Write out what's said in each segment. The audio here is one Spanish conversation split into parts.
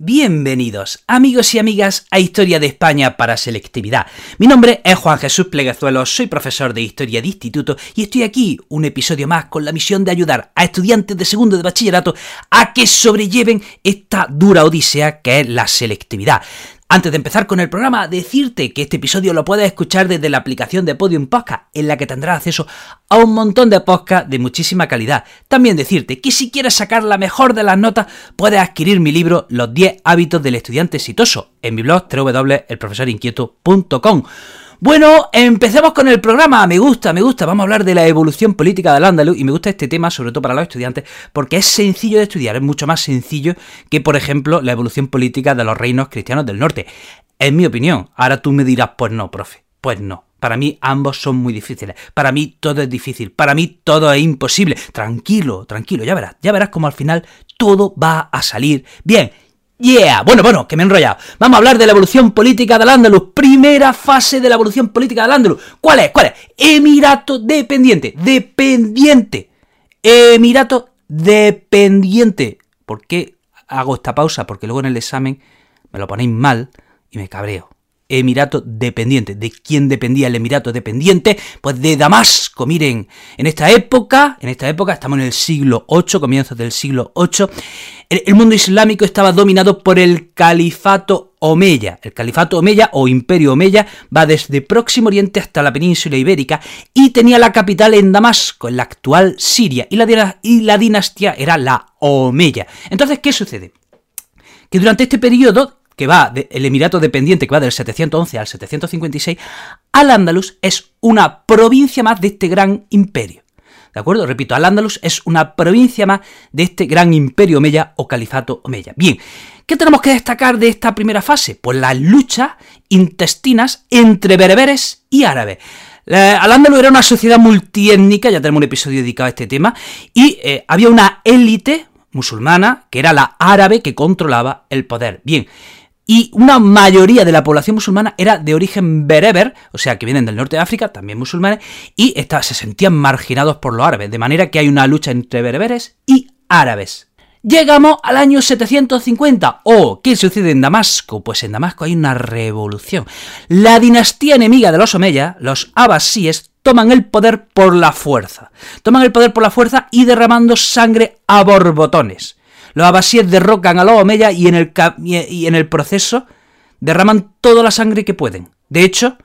Bienvenidos, amigos y amigas, a Historia de España para Selectividad. Mi nombre es Juan Jesús Pleguezuelo, soy profesor de Historia de Instituto y estoy aquí un episodio más con la misión de ayudar a estudiantes de segundo de bachillerato a que sobrelleven esta dura odisea que es la selectividad. Antes de empezar con el programa, decirte que este episodio lo puedes escuchar desde la aplicación de Podium Podcast, en la que tendrás acceso a un montón de podcasts de muchísima calidad. También decirte que si quieres sacar la mejor de las notas, puedes adquirir mi libro Los 10 hábitos del estudiante exitoso en mi blog www.elprofesorinquieto.com. Bueno, empecemos con el programa. Me gusta, me gusta. Vamos a hablar de la evolución política del Andaluz y me gusta este tema, sobre todo para los estudiantes, porque es sencillo de estudiar, es mucho más sencillo que, por ejemplo, la evolución política de los reinos cristianos del norte. Es mi opinión. Ahora tú me dirás, pues no, profe. Pues no. Para mí ambos son muy difíciles. Para mí todo es difícil. Para mí todo es imposible. Tranquilo, tranquilo. Ya verás. Ya verás como al final todo va a salir bien. Yeah, bueno, bueno, que me he enrollado. Vamos a hablar de la evolución política del Andaluz. Primera fase de la evolución política del Andaluz. ¿Cuál es? ¿Cuál es? Emirato dependiente. Dependiente. Emirato dependiente. ¿Por qué hago esta pausa? Porque luego en el examen me lo ponéis mal y me cabreo. Emirato dependiente. ¿De quién dependía el Emirato dependiente? Pues de Damasco. Miren, en esta época, en esta época, estamos en el siglo VIII, comienzos del siglo VIII, el, mundo islámico estaba dominado por el califato Omeya. El califato Omeya o imperio Omeya va desde Próximo Oriente hasta la península ibérica y tenía la capital en Damasco, en la actual Siria, y la, y la dinastía era la Omeya. Entonces, ¿qué sucede? Que durante este periodo que va del Emirato dependiente, que va del 711 al 756, Al-Ándalus es una provincia más de este gran imperio. ¿De acuerdo? Repito, Al-Ándalus es una provincia más de este gran imperio Omeya o califato Omeya. Bien, ¿qué tenemos que destacar de esta primera fase? Pues las luchas intestinas entre bereberes y árabes. Al-Ándalus era una sociedad multiétnica, ya tenemos un episodio dedicado a este tema, y eh, había una élite musulmana que era la árabe que controlaba el poder. Bien, y una mayoría de la población musulmana era de origen bereber, o sea, que vienen del norte de África, también musulmanes, y se sentían marginados por los árabes, de manera que hay una lucha entre bereberes y árabes. Llegamos al año 750. ¿O qué sucede en Damasco? Pues en Damasco hay una revolución. La dinastía enemiga de los Omeya, los abasíes, toman el poder por la fuerza. Toman el poder por la fuerza y derramando sangre a borbotones. Los abasíes derrocan a los omeyas y en el, y en el proceso derraman toda la sangre que pueden. De hecho,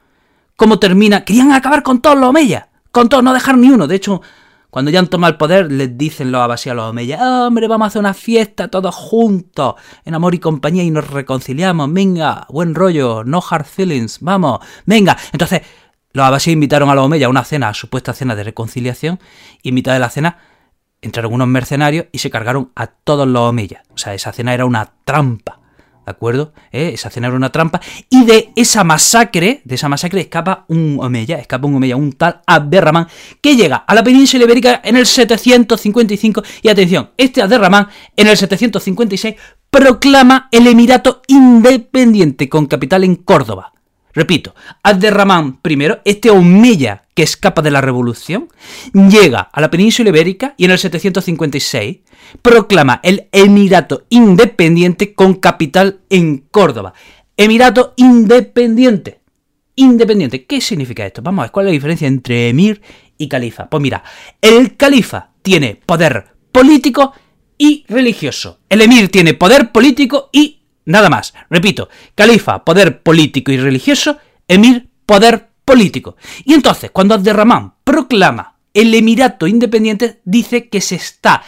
¿cómo termina? Querían acabar con todos los omeyas, con todos, no dejar ni uno. De hecho, cuando ya han tomado el poder, les dicen los abasíes a los omeyas, hombre, vamos a hacer una fiesta todos juntos, en amor y compañía, y nos reconciliamos, venga, buen rollo, no hard feelings, vamos, venga. Entonces, los abasíes invitaron a los omeyas a una cena, supuesta cena de reconciliación, y en mitad de la cena entraron unos mercenarios y se cargaron a todos los omeyas. O sea, esa cena era una trampa. ¿De acuerdo? ¿Eh? Esa cena era una trampa. Y de esa masacre, de esa masacre escapa un Omeya, escapa un Omeya, un tal Abderramán, que llega a la península ibérica en el 755. Y atención, este Abderramán en el 756 proclama el Emirato independiente con capital en Córdoba. Repito, Abderramán I, este Omeya que escapa de la revolución, llega a la península ibérica y en el 756 proclama el Emirato Independiente con capital en Córdoba. Emirato Independiente. Independiente. ¿Qué significa esto? Vamos a ver cuál es la diferencia entre emir y califa. Pues mira, el califa tiene poder político y religioso. El emir tiene poder político y Nada más. Repito, califa, poder político y religioso, emir, poder político. Y entonces, cuando Abderramán proclama el Emirato independiente, dice que se está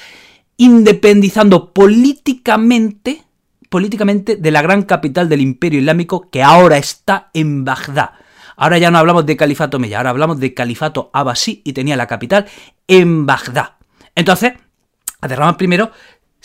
independizando políticamente, políticamente de la gran capital del imperio islámico que ahora está en Bagdad. Ahora ya no hablamos de califato Meya, ahora hablamos de califato Abbasí y tenía la capital en Bagdad. Entonces, Abderramán primero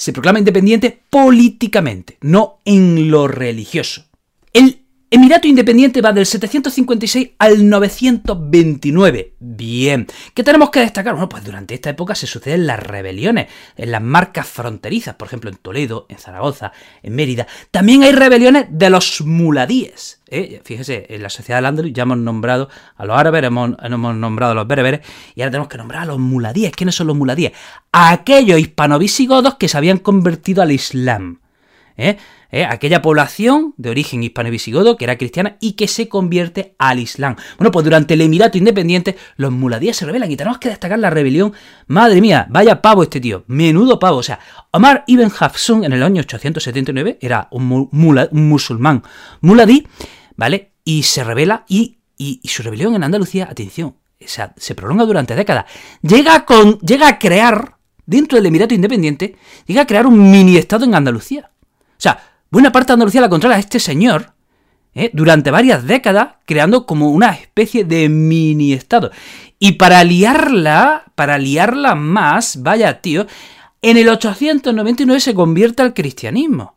se proclama independiente políticamente, no en lo religioso. El Emirato Independiente va del 756 al 929. Bien. ¿Qué tenemos que destacar? Bueno, pues durante esta época se suceden las rebeliones en las marcas fronterizas, por ejemplo en Toledo, en Zaragoza, en Mérida. También hay rebeliones de los muladíes. ¿eh? Fíjese, en la sociedad del Andalus ya hemos nombrado a los árabes, hemos, nombrado a los bereberes y ahora tenemos que nombrar a los muladíes. ¿Quiénes son los muladíes? Aquellos hispanovisigodos que se habían convertido al Islam. ¿Eh? ¿eh? aquella población de origen hispano-visigodo que era cristiana y que se convierte al Islam. Bueno, pues durante el Emirato Independiente los muladíes se rebelan y tenemos que destacar la rebelión. Madre mía, vaya pavo este tío, menudo pavo. O sea, Omar ibn Hafsun en el año 879 era un, musulmán muladí, ¿vale? Y se revela y, su rebelión en Andalucía, atención, o sea, se prolonga durante décadas. Llega, con, llega a crear, dentro del Emirato Independiente, llega a crear un mini estado en Andalucía. O sea, buena parte de Andalucía la controla este señor ¿eh? durante varias décadas, creando como una especie de mini estado. Y para liarla, para liarla más, vaya tío, en el 899 se convierte al cristianismo.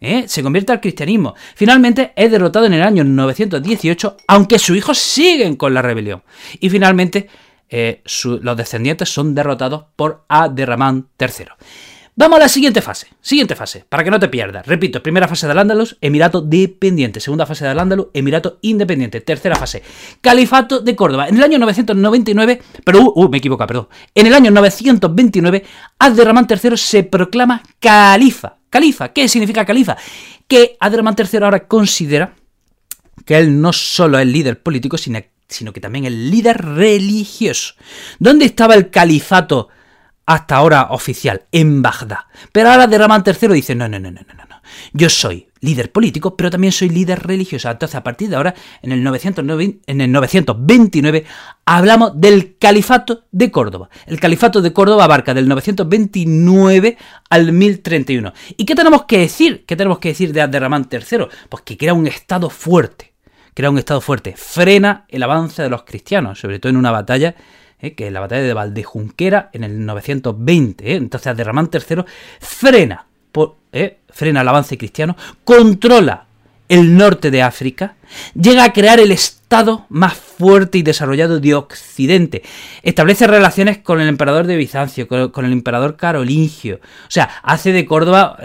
¿eh? Se convierte al cristianismo. Finalmente es derrotado en el año 918, aunque sus hijos siguen con la rebelión. Y finalmente eh, los descendientes son derrotados por Aderramán III. Vamos a la siguiente fase. Siguiente fase, para que no te pierdas. Repito, primera fase del Andalus, Emirato dependiente. Segunda fase del Andalus, Emirato independiente. Tercera fase, Califato de Córdoba. En el año 999, pero, uh, uh me equivoco, perdón. En el año 929, Abderramán III se proclama califa. Califa, ¿qué significa califa? Que Abderramán III ahora considera que él no solo es líder político, sino que también es líder religioso. ¿Dónde estaba el califato? Hasta ahora oficial, en Bagdad. Pero ahora Derraman III dice, no, no, no, no, no, no. Yo soy líder político, pero también soy líder religioso. Entonces, a partir de ahora, en el, 909, en el 929, hablamos del Califato de Córdoba. El Califato de Córdoba abarca del 929 al 1031. ¿Y qué tenemos que decir? ¿Qué tenemos que decir de Abderramán III? Pues que crea un estado fuerte. Crea un estado fuerte. Frena el avance de los cristianos, sobre todo en una batalla ¿eh? que es la batalla de Valdejunquera en el 920. ¿eh? Entonces Abderramán III frena, ¿eh? frena el avance cristiano, controla el norte de África, llega a crear el estado más fuerte y desarrollado de Occidente, establece relaciones con el emperador de Bizancio, con, el emperador carolingio, o sea, hace de Córdoba...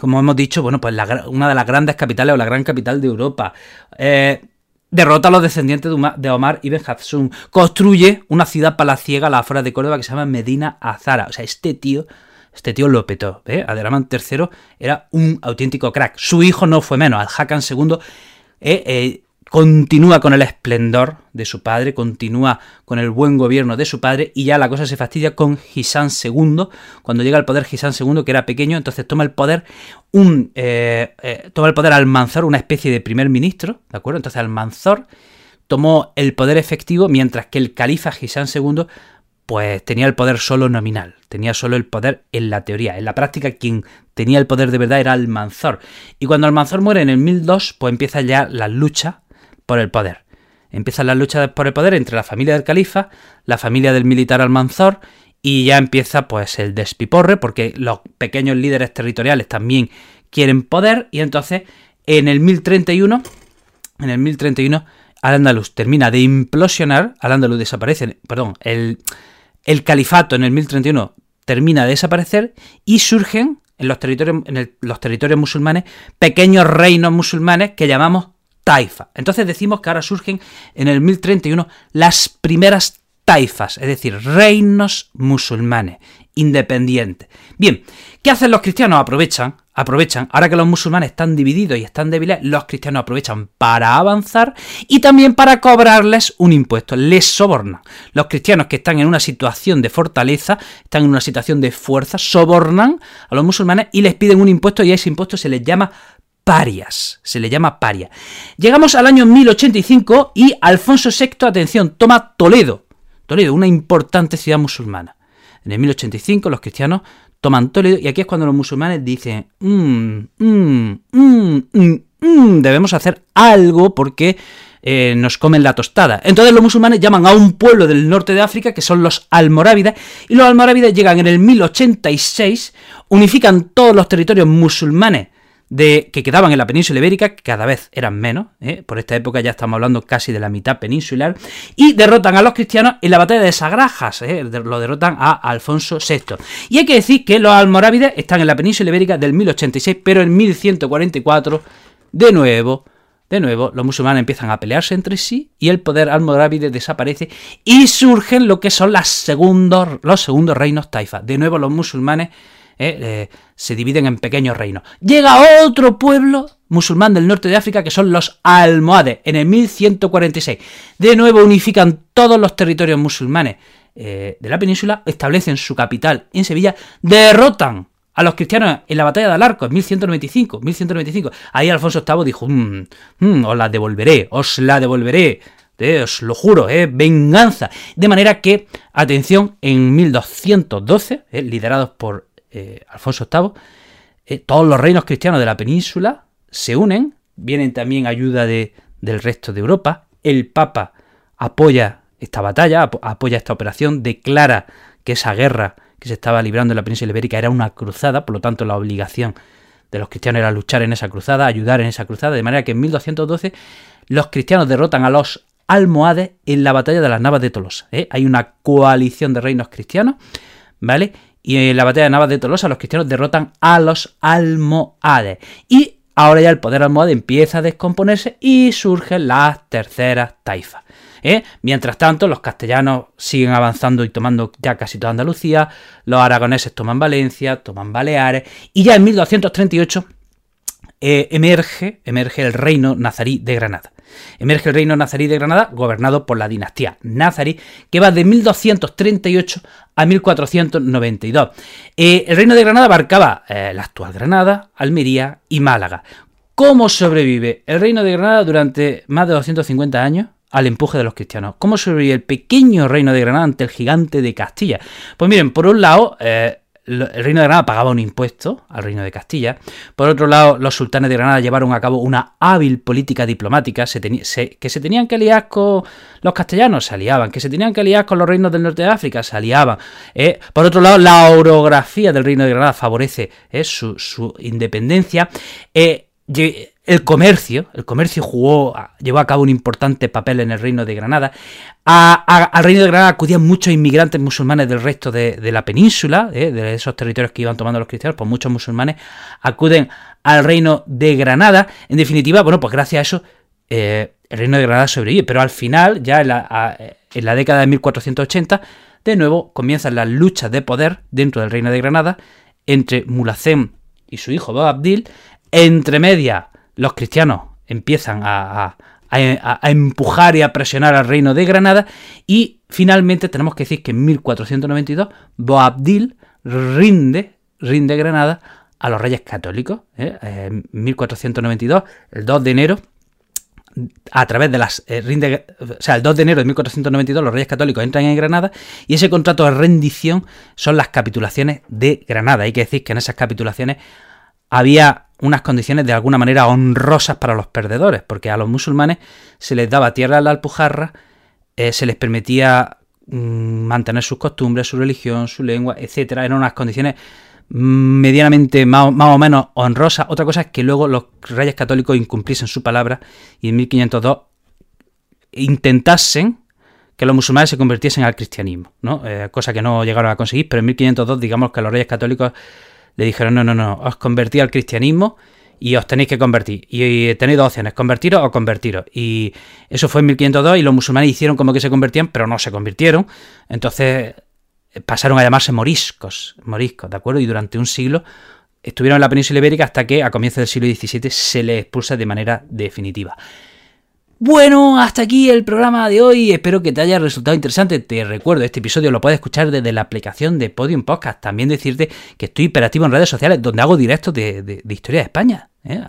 como hemos dicho, bueno, pues una de las grandes capitales o la gran capital de Europa. Derrota a los descendientes de Omar ibn Hafsun. Construye una ciudad palaciega a la afuera de Córdoba que se llama Medina Azara. O sea, este tío, este tío lo petó. ¿eh? Aderaman III era un auténtico crack. Su hijo no fue menos. Al-Hakan II continúa con el esplendor de su padre, continúa con el buen gobierno de su padre y ya la cosa se fastidia con Gisán II. Cuando llega al poder Gisán II, que era pequeño, entonces toma el poder un eh, eh, toma el poder Almanzor, una especie de primer ministro, ¿de acuerdo? Entonces Almanzor tomó el poder efectivo mientras que el califa Gisán II pues tenía el poder solo nominal, tenía solo el poder en la teoría. En la práctica quien tenía el poder de verdad era Almanzor. Y cuando Almanzor muere en el 1002, pues empieza ya la lucha por el poder. Empiezan las luchas por el poder entre la familia del califa, la familia del militar Almanzor y ya empieza pues el despiporre porque los pequeños líderes territoriales también quieren poder y entonces en el 1031 en el 1031 Al-Ándalus termina de implosionar, Al-Ándalus desaparece, perdón, el, el califato en el 1031 termina de desaparecer y surgen en los territorios, en los territorios musulmanes pequeños reinos musulmanes que llamamos Entonces decimos que ahora surgen en el 1031 las primeras taifas, es decir, reinos musulmanes, independientes. Bien, ¿qué hacen los cristianos? Aprovechan, aprovechan, ahora que los musulmanes están divididos y están débiles, los cristianos aprovechan para avanzar y también para cobrarles un impuesto, les sobornan. Los cristianos que están en una situación de fortaleza, están en una situación de fuerza, sobornan a los musulmanes y les piden un impuesto y a ese impuesto se les llama parias, se le llama paria. Llegamos al año 1085 y Alfonso VI, atención, toma Toledo, Toledo, una importante ciudad musulmana. En el 1085 los cristianos toman Toledo y aquí es cuando los musulmanes dicen, mm, mm, mm, debemos hacer algo porque eh, nos comen la tostada. Entonces los musulmanes llaman a un pueblo del norte de África que son los almorávides y los almorávides llegan en el 1086, unifican todos los territorios musulmanes de, que quedaban en la península ibérica, que cada vez eran menos, ¿eh? por esta época ya estamos hablando casi de la mitad peninsular, y derrotan a los cristianos en la batalla de Sagrajas, ¿eh? lo derrotan a Alfonso VI. Y hay que decir que los almorávides están en la península ibérica del 1086, pero en 1144, de nuevo, de nuevo, los musulmanes empiezan a pelearse entre sí y el poder almorávide desaparece y surgen lo que son los segundos reinos taifa. De nuevo, los musulmanes se dividen en pequeños reinos. Llega otro pueblo musulmán del norte de África que son los almohades en el 1146. De nuevo unifican todos los territorios musulmanes de la península, establecen su capital en Sevilla, derrotan a los cristianos en la batalla de Alarco en 1195, 1195. Ahí Alfonso VIII dijo, mm, mm, os la devolveré, os la devolveré, eh, os lo juro, eh, venganza. De manera que, atención, en 1212, eh, liderados por eh, Alfonso VIII, todos los reinos cristianos de la península se unen, vienen también ayuda de, del resto de Europa, el Papa apoya esta batalla, apoya esta operación, declara que esa guerra que se estaba librando en la península ibérica era una cruzada, por lo tanto la obligación de los cristianos era luchar en esa cruzada, ayudar en esa cruzada, de manera que en 1212 los cristianos derrotan a los almohades en la batalla de las Navas de Tolosa. ¿eh? Hay una coalición de reinos cristianos, ¿vale? Y en la batalla de Navas de Tolosa los cristianos derrotan a los almohades. Y ahora ya el poder almohade empieza a descomponerse y surgen las terceras taifas. ¿eh? Mientras tanto, los castellanos siguen avanzando y tomando ya casi toda Andalucía, los aragoneses toman Valencia, toman Baleares, y ya en 1238 eh, emerge, emerge el reino nazarí de Granada. Emerge el reino nazarí de Granada, gobernado por la dinastía nazarí, que va de 1238 a 1492. Eh, el reino de Granada abarcaba la actual Granada, Almería y Málaga. ¿Cómo sobrevive el reino de Granada durante más de 250 años? al empuje de los cristianos. ¿Cómo sobrevive el pequeño reino de Granada ante el gigante de Castilla? Pues miren, por un lado, eh, el reino de Granada pagaba un impuesto al reino de Castilla. Por otro lado, los sultanes de Granada llevaron a cabo una hábil política diplomática. que se tenían que aliar con los castellanos, se aliaban. Que se tenían que aliar con los reinos del norte de África, se aliaban. Eh, por otro lado, la orografía del reino de Granada favorece eh, su, su, independencia el comercio, el comercio jugó, llevó a cabo un importante papel en el reino de Granada. al reino de Granada acudían muchos inmigrantes musulmanes del resto de, la península, eh, de esos territorios que iban tomando los cristianos, pues muchos musulmanes acuden al reino de Granada. En definitiva, bueno, pues gracias a eso eh, el reino de Granada sobrevive, pero al final, ya en la, década de 1480, de nuevo comienzan las luchas de poder dentro del reino de Granada entre Mulacén y su hijo Boabdil, entre medias los cristianos empiezan a, empujar y a presionar al reino de Granada y finalmente tenemos que decir que en 1492 Boabdil rinde, rinde Granada a los reyes católicos. ¿eh? En 1492, el 2 de enero, a través de las eh, rinde, o sea, el 2 de enero de 1492 los reyes católicos entran en Granada y ese contrato de rendición son las capitulaciones de Granada. Hay que decir que en esas capitulaciones había unas condiciones de alguna manera honrosas para los perdedores, porque a los musulmanes se les daba tierra a la Alpujarra, eh, se les permitía mm, mantener sus costumbres, su religión, su lengua, etcétera. Eran unas condiciones medianamente más, o menos honrosas. Otra cosa es que luego los reyes católicos incumpliesen su palabra y en 1502 intentasen que los musulmanes se convirtiesen al cristianismo, ¿no? Eh, cosa que no llegaron a conseguir, pero en 1502 digamos que los reyes católicos le dijeron, no, no, no, os convertí al cristianismo y os tenéis que convertir. Y tenéis dos opciones, convertiros o convertiros. Y eso fue en 1502 y los musulmanes hicieron como que se convertían, pero no se convirtieron. Entonces eh, pasaron a llamarse moriscos, moriscos, ¿de acuerdo? Y durante un siglo estuvieron en la península ibérica hasta que a comienzos del siglo XVII se les expulsa de manera definitiva. Bueno, hasta aquí el programa de hoy. Espero que te haya resultado interesante. Te recuerdo, este episodio lo puedes escuchar desde la aplicación de Podium Podcast. También decirte que estoy hiperactivo en redes sociales donde hago directos de, historia de España. ¿eh?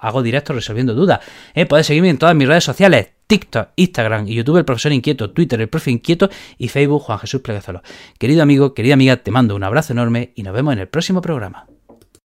Hago directos resolviendo dudas. ¿eh? Puedes seguirme en todas mis redes sociales. TikTok, Instagram y YouTube, el profesor inquieto, Twitter, el profe inquieto y Facebook, Juan Jesús Pleguezolo. Querido amigo, querida amiga, te mando un abrazo enorme y nos vemos en el próximo programa.